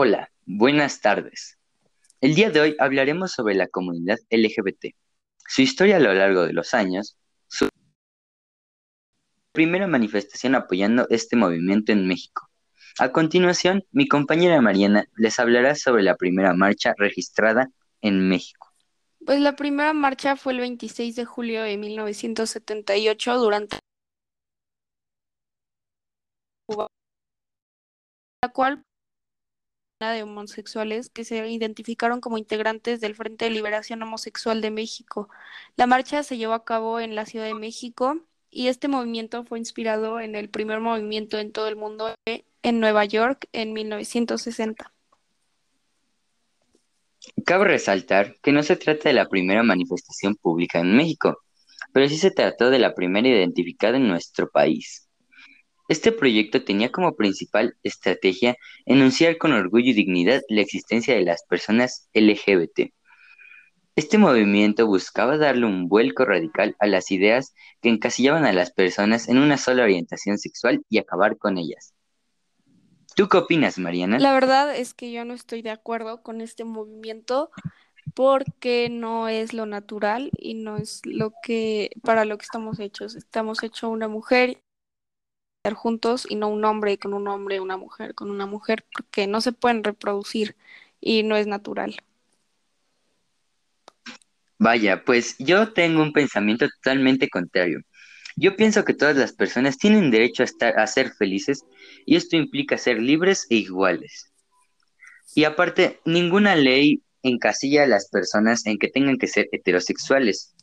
Hola, buenas tardes. El día de hoy hablaremos sobre la comunidad LGBT, su historia a lo largo de los años, su primera manifestación apoyando este movimiento en México. A continuación, mi compañera Mariana les hablará sobre la primera marcha registrada en México. Pues la primera marcha fue el 26 de julio de 1978 durante la cual de homosexuales que se identificaron como integrantes del Frente de Liberación Homosexual de México. La marcha se llevó a cabo en la Ciudad de México y este movimiento fue inspirado en el primer movimiento en todo el mundo en Nueva York en 1960. Cabe resaltar que no se trata de la primera manifestación pública en México, pero sí se trató de la primera identificada en nuestro país. Este proyecto tenía como principal estrategia enunciar con orgullo y dignidad la existencia de las personas LGBT. Este movimiento buscaba darle un vuelco radical a las ideas que encasillaban a las personas en una sola orientación sexual y acabar con ellas. ¿Tú qué opinas, Mariana? La verdad es que yo no estoy de acuerdo con este movimiento porque no es lo natural y no es lo que para lo que estamos hechos. Estamos hechos una mujer juntos y no un hombre con un hombre, una mujer con una mujer, porque no se pueden reproducir y no es natural. Vaya, pues yo tengo un pensamiento totalmente contrario. Yo pienso que todas las personas tienen derecho a, estar, a ser felices y esto implica ser libres e iguales. Y aparte, ninguna ley encasilla a las personas en que tengan que ser heterosexuales,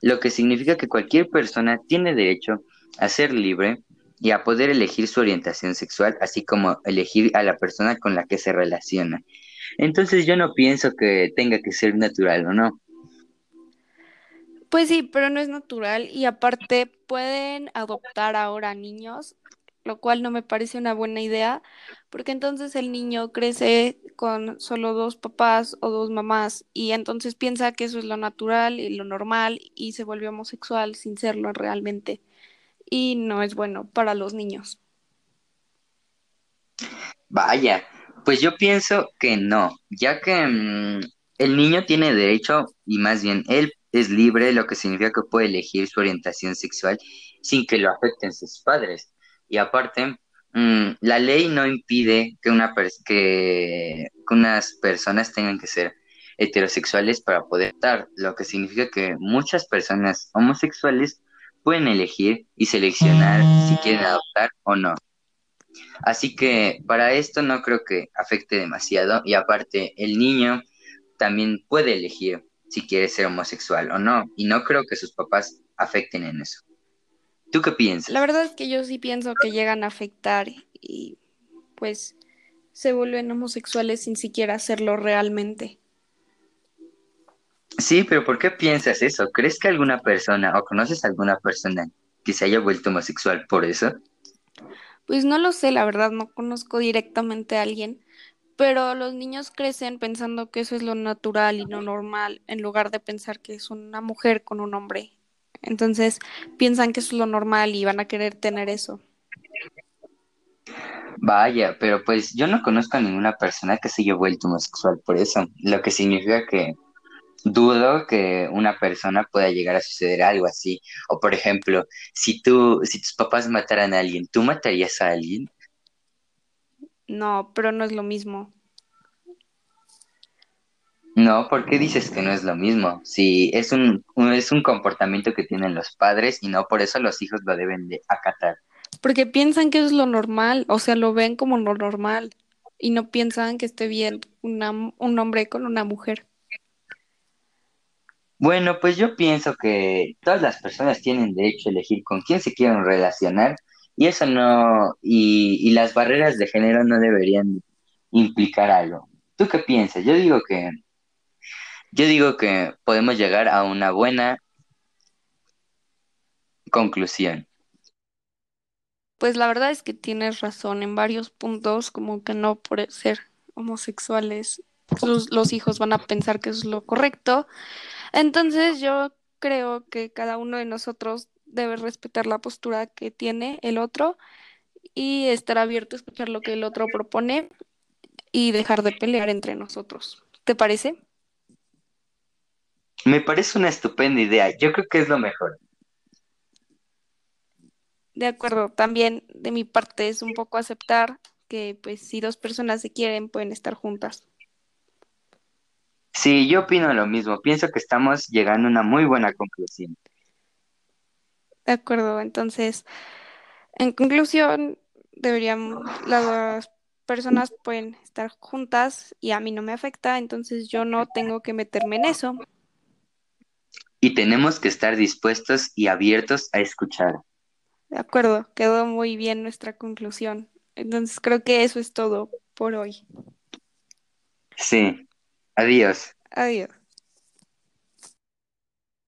lo que significa que cualquier persona tiene derecho a ser libre y a poder elegir su orientación sexual, así como elegir a la persona con la que se relaciona. Entonces yo no pienso que tenga que ser natural o no. Pues sí, pero no es natural y aparte pueden adoptar ahora niños, lo cual no me parece una buena idea, porque entonces el niño crece con solo dos papás o dos mamás y entonces piensa que eso es lo natural y lo normal y se vuelve homosexual sin serlo realmente y no es bueno para los niños. Vaya, pues yo pienso que no, ya que mm, el niño tiene derecho y más bien él es libre, lo que significa que puede elegir su orientación sexual sin que lo afecten sus padres. Y aparte, mm, la ley no impide que, una que, que unas personas tengan que ser heterosexuales para poder estar, lo que significa que muchas personas homosexuales pueden elegir y seleccionar si quieren adoptar o no. Así que para esto no creo que afecte demasiado y aparte el niño también puede elegir si quiere ser homosexual o no y no creo que sus papás afecten en eso. ¿Tú qué piensas? La verdad es que yo sí pienso que llegan a afectar y pues se vuelven homosexuales sin siquiera hacerlo realmente. Sí, pero ¿por qué piensas eso? ¿Crees que alguna persona o conoces a alguna persona que se haya vuelto homosexual por eso? Pues no lo sé, la verdad, no conozco directamente a alguien, pero los niños crecen pensando que eso es lo natural y lo normal, en lugar de pensar que es una mujer con un hombre. Entonces piensan que eso es lo normal y van a querer tener eso. Vaya, pero pues yo no conozco a ninguna persona que se haya vuelto homosexual por eso, lo que significa que dudo que una persona pueda llegar a suceder algo así. O por ejemplo, si tú, si tus papás mataran a alguien, ¿tú matarías a alguien? No, pero no es lo mismo. No, ¿por qué dices que no es lo mismo? Si es un, es un comportamiento que tienen los padres y no por eso los hijos lo deben de acatar. Porque piensan que es lo normal, o sea, lo ven como lo normal y no piensan que esté bien una, un hombre con una mujer. Bueno, pues yo pienso que todas las personas tienen derecho a elegir con quién se quieren relacionar y eso no, y, las barreras de género no deberían implicar algo. ¿Tú qué piensas? Yo digo que, yo digo que podemos llegar a una buena conclusión. Pues la verdad es que tienes razón en varios puntos, como que no por ser homosexuales los, los hijos van a pensar que eso es lo correcto entonces yo creo que cada uno de nosotros debe respetar la postura que tiene el otro y estar abierto a escuchar lo que el otro propone y dejar de pelear entre nosotros. ¿Te parece? Me parece una estupenda idea. Yo creo que es lo mejor. De acuerdo, también de mi parte es un poco aceptar que pues si dos personas se quieren pueden estar juntas. Sí, yo opino lo mismo. Pienso que estamos llegando a una muy buena conclusión. De acuerdo, entonces, en conclusión, deberían, las personas pueden estar juntas y a mí no me afecta, entonces yo no tengo que meterme en eso. Y tenemos que estar dispuestos y abiertos a escuchar. De acuerdo, quedó muy bien nuestra conclusión. Entonces creo que eso es todo por hoy. Sí. Adiós. Adiós.